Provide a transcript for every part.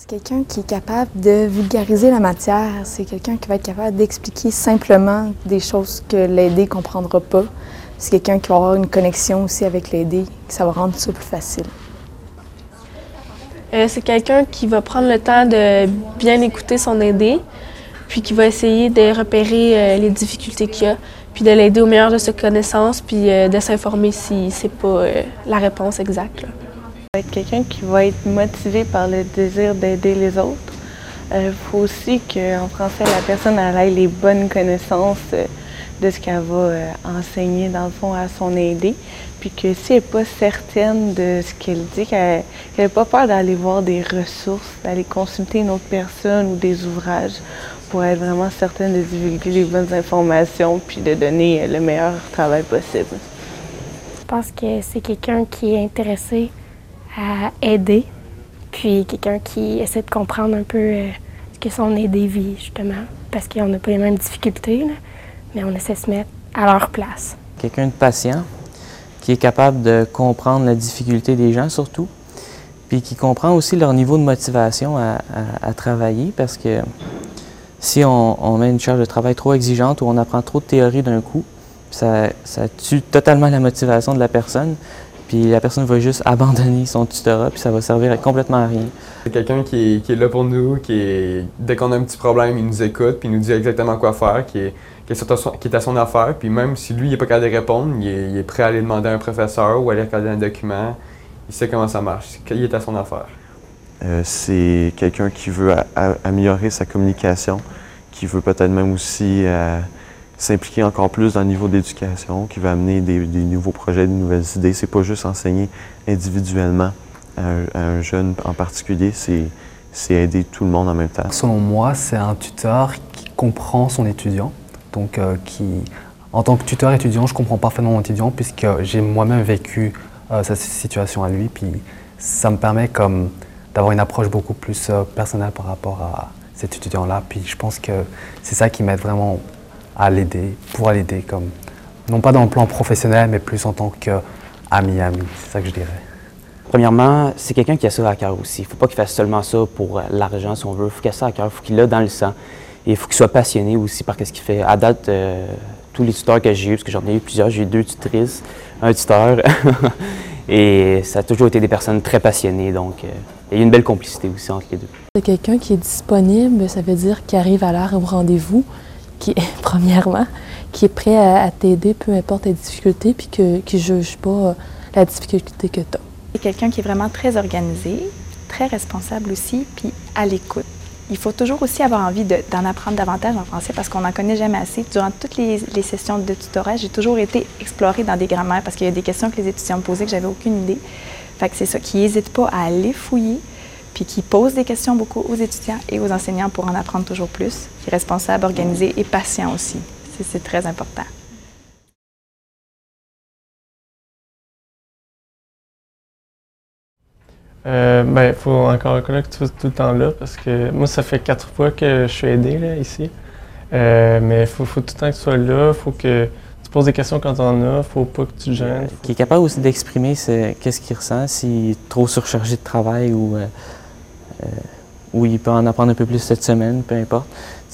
C'est quelqu'un qui est capable de vulgariser la matière. C'est quelqu'un qui va être capable d'expliquer simplement des choses que l'aidé ne comprendra pas. C'est quelqu'un qui va avoir une connexion aussi avec l'aidé, ça va rendre ça plus facile. Euh, c'est quelqu'un qui va prendre le temps de bien écouter son aidé, puis qui va essayer de repérer euh, les difficultés qu'il a, puis de l'aider au meilleur de ses connaissances, puis euh, de s'informer si c'est pas la réponse exacte. Être quelqu'un qui va être motivé par le désir d'aider les autres. Il faut aussi qu'en français, la personne ait les bonnes connaissances de ce qu'elle va enseigner, dans le fond, à son aidé. Puis que si elle n'est pas certaine de ce qu'elle dit, qu'elle n'ait pas peur d'aller voir des ressources, d'aller consulter une autre personne ou des ouvrages pour être vraiment certaine de divulguer les bonnes informations puis de donner le meilleur travail possible. Je pense que c'est quelqu'un qui est intéressé à aider, puis quelqu'un qui essaie de comprendre un peu euh, ce que son aidé vit, justement, parce qu'on n'a pas les mêmes difficultés, mais on essaie de se mettre à leur place. Quelqu'un de patient, qui est capable de comprendre la difficulté des gens surtout, puis qui comprend aussi leur niveau de motivation à, travailler, parce que si on, met une charge de travail trop exigeante ou on apprend trop de théorie d'un coup, ça, tue totalement la motivation de la personne, puis la personne va juste abandonner son tutorat, puis ça va servir complètement à rien. C'est quelqu'un qui, est là pour nous, qui est, dès qu'on a un petit problème, il nous écoute, puis il nous dit exactement quoi faire, qui est, qui est, à son affaire, puis même si lui, il n'est pas capable de répondre, il est, prêt à aller demander à un professeur ou aller regarder un document. Il sait comment ça marche. Il est à son affaire. Euh, c'est quelqu'un qui veut améliorer sa communication, qui veut peut-être même aussi euh, s'impliquer encore plus dans le niveau d'éducation, qui veut amener des, nouveaux projets, des nouvelles idées. C'est pas juste enseigner individuellement à un, jeune en particulier, c'est aider tout le monde en même temps. Selon moi, c'est un tuteur qui comprend son étudiant, donc euh, qui, en tant que tuteur étudiant, je comprends parfaitement mon étudiant puisque j'ai moi-même vécu euh, cette situation à lui, puis ça me permet comme d'avoir une approche beaucoup plus euh, personnelle par rapport à cet étudiant-là. Puis je pense que c'est ça qui m'aide vraiment à l'aider, pour l'aider, comme non pas dans le plan professionnel, mais plus en tant qu'ami-ami. C'est ça que je dirais. Premièrement, c'est quelqu'un qui a ça à cœur aussi. Il ne faut pas qu'il fasse seulement ça pour l'argent, si on veut. Il faut qu'il ait ça à cœur, il faut qu'il l'ait dans le sang. Et il faut qu'il soit passionné aussi par ce qu'il fait. À date, euh, tous les tuteurs que j'ai eu, parce que j'en ai eu plusieurs, j'ai eu deux tutrices, un tuteur, et ça a toujours été des personnes très passionnées. Donc, euh, il y a une belle complicité aussi entre les deux. C'est quelqu'un qui est disponible, ça veut dire qu'il arrive à l'heure au rendez-vous, qui est, premièrement, qui est prêt à, t'aider, peu importe tes difficultés, puis qui ne juge pas euh, la difficulté que tu as. C'est quelqu'un qui est vraiment très organisé, très responsable aussi, puis à l'écoute il faut toujours aussi avoir envie d'en apprendre davantage en français parce qu'on n'en connaît jamais assez. Durant toutes les, sessions de tutorat, j'ai toujours été explorée dans des grammaires parce qu'il y a des questions que les étudiants me posaient que j'avais aucune idée. Fait que c'est ça, qui n'hésite pas à aller fouiller, puis qui pose des questions beaucoup aux étudiants et aux enseignants pour en apprendre toujours plus, qui est responsable, organisé et patient aussi. C'est très important. Euh, ben, il faut encore reconnaître que tu sois tout le temps là parce que moi, ça fait quatre fois que je suis aidé là, ici. Euh, mais il faut, tout le temps que tu sois là, il faut que tu poses des questions quand tu en as, faut pas que tu te gênes. Qui est capable aussi d'exprimer qu'est-ce qu'il ressent, s'il est trop surchargé de travail ou, euh, ou il peut en apprendre un peu plus cette semaine, peu importe.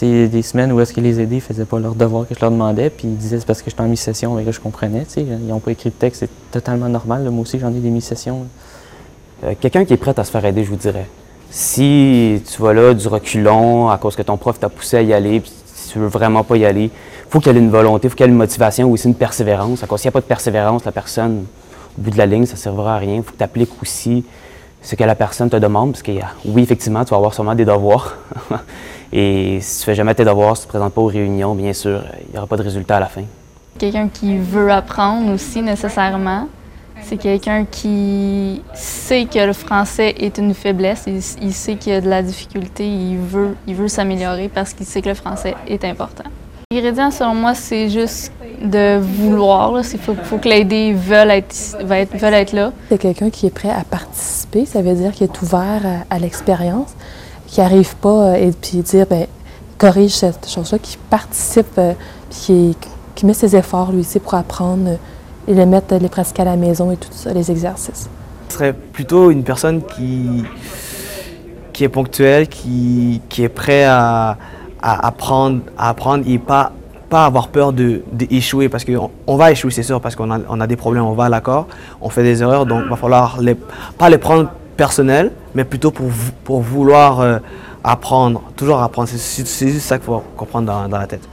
Il y a des semaines où est-ce que les aidés ne faisaient pas leur devoir que je leur demandais, puis ils disaient c'est parce que j'étais en mi-session, mais là je comprenais. Ils n'ont pas écrit de texte, c'est totalement normal. Moi aussi j'en ai des mi-sessions. Euh, quelqu'un qui est prêt à se faire aider, je vous dirais. Si tu vas là du reculon à cause que ton prof t'a poussé à y aller, puis si tu veux vraiment pas y aller, faut qu'il y ait une volonté, faut qu'il y ait une motivation ou aussi une persévérance. S'il n'y a pas de persévérance, la personne, au bout de la ligne, ça ne servira à rien. Il faut que tu appliques aussi ce que la personne te demande, parce que oui, effectivement, tu vas avoir sûrement des devoirs. Et si tu fais jamais tes devoirs, si tu ne te présentes pas aux réunions, bien sûr, il n'y aura pas de résultat à la fin. Quelqu'un qui veut apprendre aussi nécessairement. C'est quelqu'un qui sait que le français est une faiblesse, il, il sait qu'il y a de la difficulté, il veut, il veut s'améliorer parce qu'il sait que le français est important. L'ingrédient, selon moi, c'est juste de vouloir. Il faut, faut, que l'aidé veuille être, être, être là. C'est quelqu'un qui est prêt à participer, ça veut dire qu'il est ouvert à, l'expérience, qui n'arrive pas euh, et puis dire, ben, corrige cette chose-là, qui participe, euh, puis qui, qui, met ses efforts, lui aussi, pour apprendre et les mettre, les pratiquer à la maison et tout ça, les exercices. Ce serait plutôt une personne qui, qui est ponctuel, qui, qui est prêt à, à apprendre, à apprendre et pas, pas avoir peur d'échouer parce qu'on on va échouer, c'est sûr, parce qu'on a, on a des problèmes, on va à l'accord, on fait des erreurs, donc il va falloir les, pas les prendre personnels, mais plutôt pour, pour vouloir euh, apprendre, toujours apprendre. C'est juste ça qu'il faut comprendre dans, dans la tête.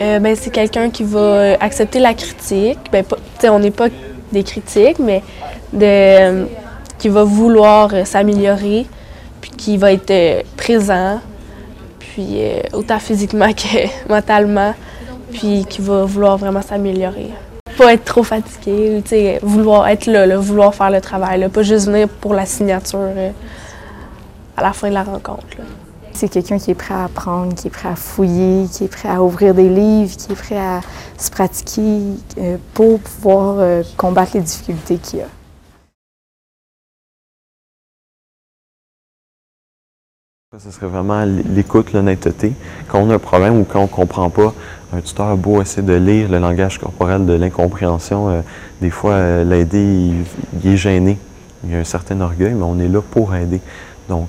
Euh, ben, c'est quelqu'un qui va accepter la critique. Ben, on n'est pas des critiques, mais de, qui va vouloir s'améliorer, puis qui va être présent, puis euh, autant physiquement que mentalement, puis qui va vouloir vraiment s'améliorer. Pas être trop fatigué, vouloir être là, vouloir faire le travail, pas juste venir pour la signature euh, à la fin de la rencontre. C'est quelqu'un qui est prêt à apprendre, qui est prêt à fouiller, qui est prêt à ouvrir des livres, qui est prêt à se pratiquer euh, pour pouvoir euh, combattre les difficultés qu'il y a. Ce serait vraiment l'écoute, l'honnêteté. Quand on a un problème ou quand on ne comprend pas, un tuteur a beau essayer de lire le langage corporel de l'incompréhension. Euh, des fois, l'aider, il, est gêné. Il y a un certain orgueil, mais on est là pour aider. Donc,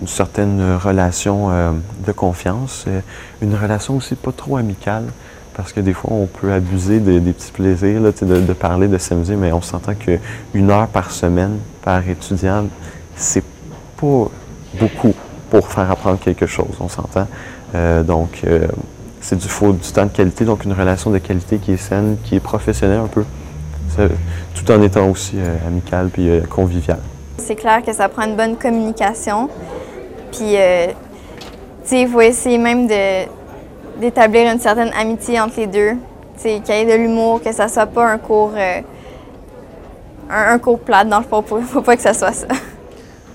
une certaine relation euh, de confiance, euh, une relation aussi pas trop amicale, parce que des fois on peut abuser des petits plaisirs, de, de, parler, de s'amuser, mais on s'entend qu'une heure par semaine par étudiant, c'est pas beaucoup pour faire apprendre quelque chose, on s'entend. Euh, donc, c'est du, faut du temps de qualité, donc une relation de qualité qui est saine, qui est professionnelle un peu, tout en étant aussi amicale puis conviviale. C'est clair que ça prend une bonne communication. Puis, euh, il faut essayer même d'établir une certaine amitié entre les deux. Qu'il y ait de l'humour, que ça soit pas un cours, euh, un, cours plat. Dans le fond, faut pas que ça soit ça.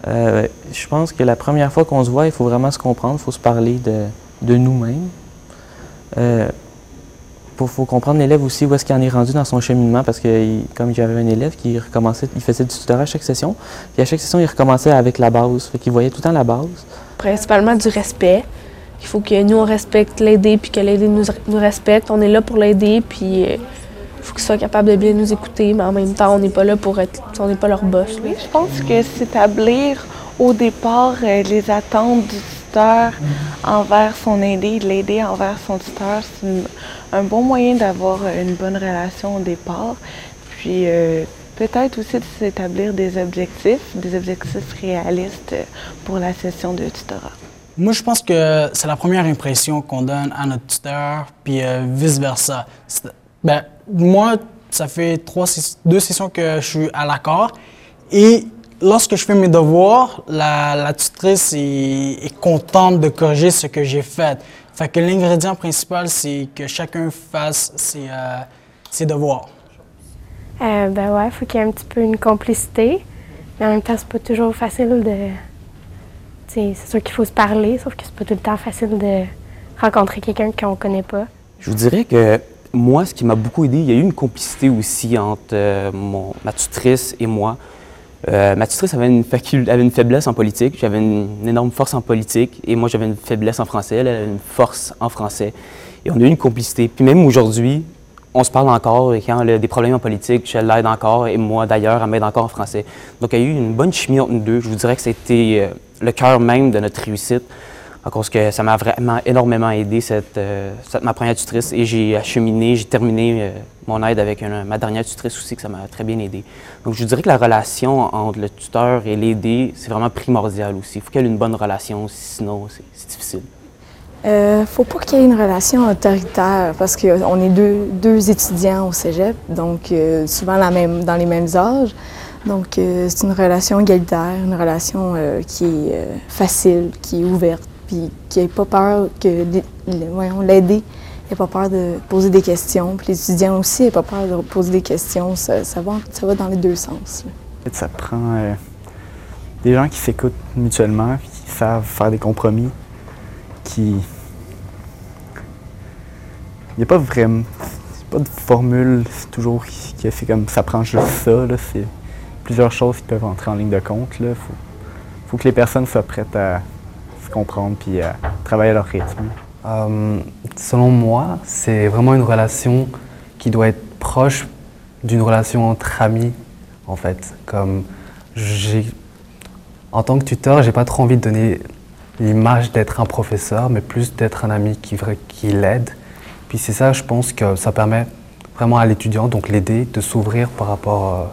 Euh, je pense que la première fois qu'on se voit, il faut vraiment se comprendre, il faut se parler de, de nous-mêmes il faut comprendre l'élève aussi où est-ce qu'il en est rendu dans son cheminement parce que comme j'avais un élève qui recommençait, il faisait du tutorat à chaque session, puis à chaque session il recommençait avec la base, fait qu'il voyait tout le temps la base. Principalement du respect. Il faut que nous on respecte l'aider puis que l'aider nous, nous, respecte. On est là pour l'aider puis euh, faut qu'il soit capable de bien nous écouter, mais en même temps on n'est pas là pour être, on n'est pas leur boss. Oui, je pense que s'établir au départ euh, les attentes du tuteur envers son aidé, l'aider envers son tuteur, c'est un bon moyen d'avoir une bonne relation au départ. Puis euh, peut-être aussi de s'établir des objectifs, des objectifs réalistes pour la session de tutorat. Moi, je pense que c'est la première impression qu'on donne à notre tuteur, puis euh, vice-versa. Ben, moi, ça fait trois, deux sessions que je suis à l'accord. Et lorsque je fais mes devoirs, la, tutrice est, contente de corriger ce que j'ai fait. Fait que l'ingrédient principal, c'est que chacun fasse ses, euh, devoirs. Euh, ben ouais, il faut qu'il y ait un petit peu une complicité. Mais en même temps, c'est pas toujours facile de. C'est sûr qu'il faut se parler, sauf que c'est pas tout le temps facile de rencontrer quelqu'un qu'on connaît pas. Je vous dirais que moi, ce qui m'a beaucoup aidé, il y a eu une complicité aussi entre euh, ma tutrice et moi. Euh, ma tutrice avait une, avait une faiblesse en politique, j'avais une, énorme force en politique, et moi j'avais une faiblesse en français, elle avait une force en français. Et on a eu une complicité. Puis même aujourd'hui, on se parle encore, et quand elle a des problèmes en politique, je l'aide encore, et moi d'ailleurs, elle m'aide encore en français. Donc il y a eu une bonne chimie entre nous deux. Je vous dirais que c'était euh, le cœur même de notre réussite à cause que ça m'a vraiment énormément aidé, cette, euh, ma première tutrice. Et j'ai acheminé, j'ai terminé euh, mon aide avec ma dernière tutrice aussi, que ça m'a très bien aidé. Donc je dirais que la relation entre le tuteur et l'aidé, c'est vraiment primordial aussi. Il faut qu'il y ait une bonne relation, sinon c'est difficile. Euh, faut pas qu'il y ait une relation autoritaire parce qu'on est deux, deux, étudiants au cégep, donc euh, souvent la même, dans les mêmes âges. Donc c'est une relation égalitaire, une relation qui est facile, qui est ouverte puis qu'il n'ait pas peur que l'aider n'ait pas peur de poser des questions, puis les étudiants aussi n'aient pas peur de poser des questions. Ça, va, ça va dans les deux sens. Ça prend euh, des gens qui s'écoutent mutuellement, qui savent faire des compromis, qui. Il n'y a pas vraiment. pas de formule toujours qui fait comme ça prend juste ça. C'est plusieurs choses qui peuvent entrer en ligne de compte. Il faut, faut que les personnes soient prêtes à comprendre puis euh, travailler leur rythme. Euh, selon moi, c'est vraiment une relation qui doit être proche d'une relation entre amis, en fait. Comme j'ai, En tant que tuteur, j'ai pas trop envie de donner l'image d'être un professeur, mais plus d'être un ami qui, qui l'aide. Puis c'est ça, je pense que ça permet vraiment à l'étudiant, donc l'aider, de s'ouvrir par rapport, euh,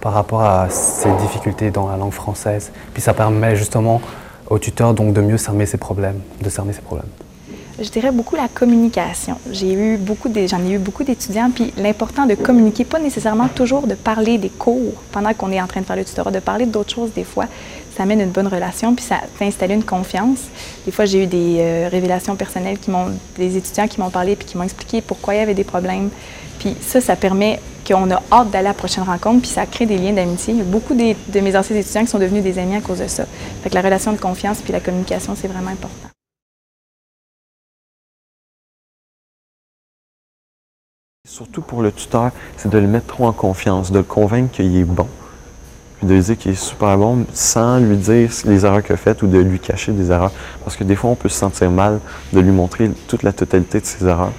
par rapport à ses difficultés dans la langue française. Puis ça permet justement au tuteur donc de mieux cerner ses problèmes, de cerner ses problèmes. Je dirais beaucoup la communication. J'ai eu beaucoup j'en ai eu beaucoup d'étudiants, puis l'important de communiquer, pas nécessairement toujours de parler des cours pendant qu'on est en train de faire le tutorat, de parler d'autres choses des fois. Ça amène une bonne relation, puis ça fait installer une confiance. Des fois, j'ai eu des euh, révélations personnelles qui m'ont, des étudiants qui m'ont parlé puis qui m'ont expliqué pourquoi il y avait des problèmes. Puis ça, ça permet qu'on a hâte d'aller à la prochaine rencontre, puis ça crée des liens d'amitié. Il y a beaucoup de mes anciens étudiants qui sont devenus des amis à cause de ça. Fait que la relation de confiance puis la communication, c'est vraiment important. Surtout pour le tuteur, c'est de le mettre trop en confiance, de le convaincre qu'il est bon, puis de lui dire qu'il est super bon sans lui dire les erreurs qu'il a faites ou de lui cacher des erreurs. Parce que des fois, on peut se sentir mal de lui montrer toute la totalité de ses erreurs,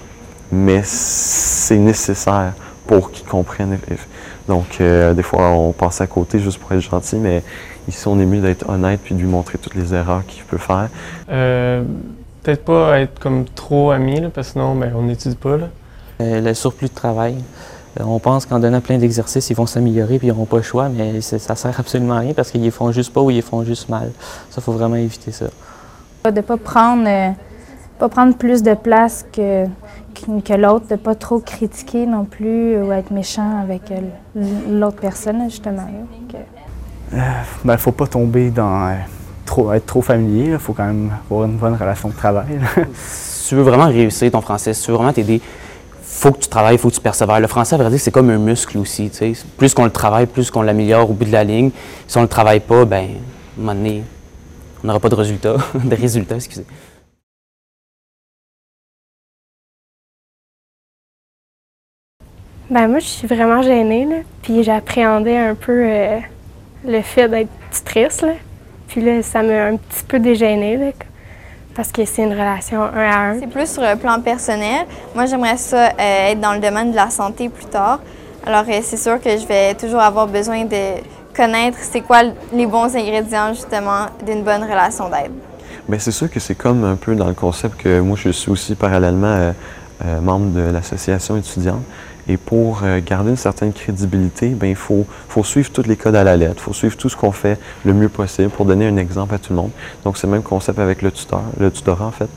mais c'est nécessaire pour qu'il comprenne. Donc, euh, des fois, on passe à côté juste pour être gentil, mais ici, on est mieux d'être honnête puis de lui montrer toutes les erreurs qu'il peut faire. Euh, Peut-être pas être comme trop ami, parce que sinon, ben, on n'étudie pas. Là. Euh, le surplus de travail. On pense qu'en donnant plein d'exercices, ils vont s'améliorer puis ils n'auront pas le choix, mais ça sert absolument à rien parce qu'ils ne font juste pas ou ils font juste mal. Ça, il faut vraiment éviter ça. De ne pas prendre, pas prendre plus de place que, que l'autre, de ne pas trop critiquer non plus ou être méchant avec l'autre personne, justement. Il ne ben, faut pas tomber dans trop, être trop familier. Il faut quand même avoir une bonne relation de travail. si tu veux vraiment réussir ton français, si tu veux vraiment t'aider, faut que tu travailles, il faut que tu persévères. Le français, à vrai dire, c'est comme un muscle aussi. Plus qu'on le travaille, plus qu'on l'améliore au bout de la ligne. Si on ne le travaille pas, ben, à un moment donné, on n'aura pas de résultats. de résultats, excusez. Ben moi, je suis vraiment gênée, là. Puis j'appréhendais un peu euh, le fait d'être stress, là. Puis là, ça m'a un petit peu dégênée, là parce que c'est une relation un à un. C'est plus sur le plan personnel. Moi, j'aimerais ça euh, être dans le domaine de la santé plus tard. Alors, euh, c'est sûr que je vais toujours avoir besoin de connaître c'est quoi les bons ingrédients, justement, d'une bonne relation d'aide. Bien, c'est sûr que c'est comme un peu dans le concept que moi, je suis aussi parallèlement euh, membre de l'association étudiante. Et pour euh, garder une certaine crédibilité, ben, il faut, faut, suivre tous les codes à la lettre, il faut suivre tout ce qu'on fait le mieux possible pour donner un exemple à tout le monde. Donc, c'est le même concept avec le tuteur, le tutorat en fait.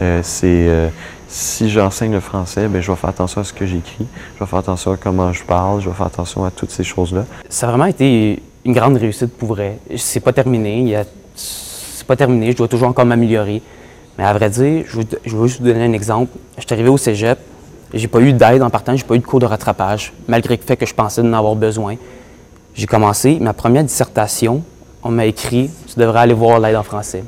Euh, c'est euh, si j'enseigne le français, ben, je vais faire attention à ce que j'écris, je vais faire attention à comment je parle, je vais faire attention à toutes ces choses-là. Ça a vraiment été une grande réussite pour vrai. C'est pas terminé, c'est pas terminé, je dois toujours encore m'améliorer. Mais à vrai dire, je, je vais juste vous donner un exemple. Je suis arrivé au cégep, j'ai pas eu d'aide en partant, j'ai pas eu de cours de rattrapage, malgré le fait que je pensais d'en avoir besoin. J'ai commencé ma première dissertation, on m'a écrit Tu devrais aller voir l'aide en français.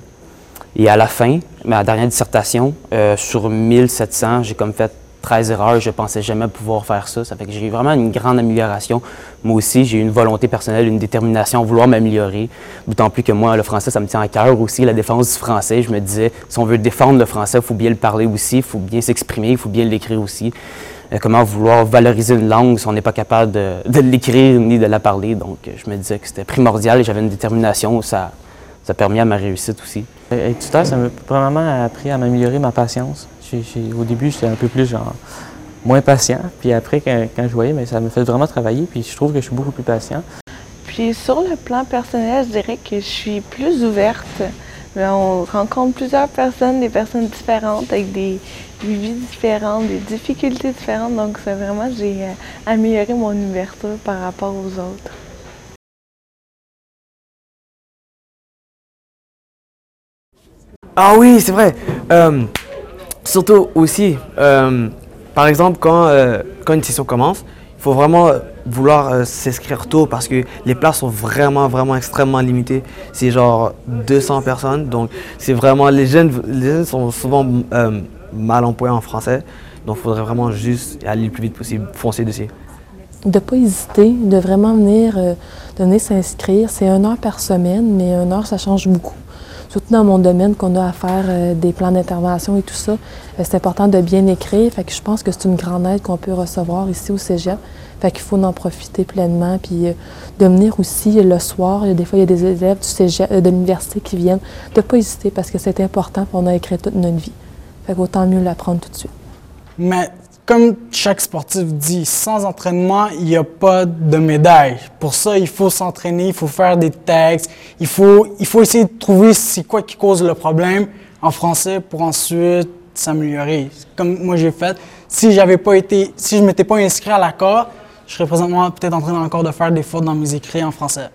Et à la fin, ma dernière dissertation, euh, sur 1700, j'ai comme fait 13 erreurs, je pensais jamais pouvoir faire ça. Ça fait que j'ai vraiment une grande amélioration. Moi aussi, j'ai une volonté personnelle, une détermination à vouloir m'améliorer. D'autant plus que moi, le français, ça me tient à cœur aussi, la défense du français. Je me disais, si on veut défendre le français, il faut bien le parler aussi, il faut bien s'exprimer, il faut bien l'écrire aussi. Euh, comment vouloir valoriser une langue si on n'est pas capable de, l'écrire ni de la parler? Donc, je me disais que c'était primordial et j'avais une détermination. Ça, ça a permis à ma réussite aussi. Être tuteur, ça m'a vraiment appris à m'améliorer ma patience au début, j'étais un peu plus genre moins patient. Puis après, quand, je voyais, mais ça me fait vraiment travailler. Puis je trouve que je suis beaucoup plus patient. Puis sur le plan personnel, je dirais que je suis plus ouverte. on rencontre plusieurs personnes, des personnes différentes, avec des, vies différentes, des difficultés différentes. Donc, c'est vraiment, j'ai euh, amélioré mon ouverture par rapport aux autres. Ah oui, c'est vrai. Euh, Surtout aussi, euh, par exemple, quand, euh, quand une session commence, il faut vraiment vouloir euh, s'inscrire tôt parce que les places sont vraiment, vraiment extrêmement limitées. C'est genre 200 personnes. Donc, c'est vraiment. Les jeunes, les jeunes sont souvent mal employés en français. Donc, il faudrait vraiment juste aller le plus vite possible, foncer dessus. De ne pas hésiter, de vraiment venir, de venir s'inscrire. C'est une heure par semaine, mais une heure, ça change beaucoup. Surtout dans mon domaine qu'on a à faire euh, des plans d'intervention et tout ça, euh, c'est important de bien écrire. Fait que je pense que c'est une grande aide qu'on peut recevoir ici au Cégep. Fait qu'il faut en profiter pleinement. Puis euh, de venir aussi le soir, des fois, il y a des élèves du cégep, de l'université qui viennent. De ne pas hésiter parce que c'est important, on a écrit toute notre vie. Fait qu'autant mieux l'apprendre tout de suite. Comme chaque sportif dit, sans entraînement, il n'y a pas de médaille. Pour ça, il faut s'entraîner, il faut faire des textes, il faut, il faut essayer de trouver c'est quoi qui cause le problème en français pour ensuite s'améliorer. Comme moi j'ai fait. Si j'avais pas été, si je m'étais pas inscrit à l'accord, je serais présentement peut-être en train encore de faire des fautes dans mes écrits en français.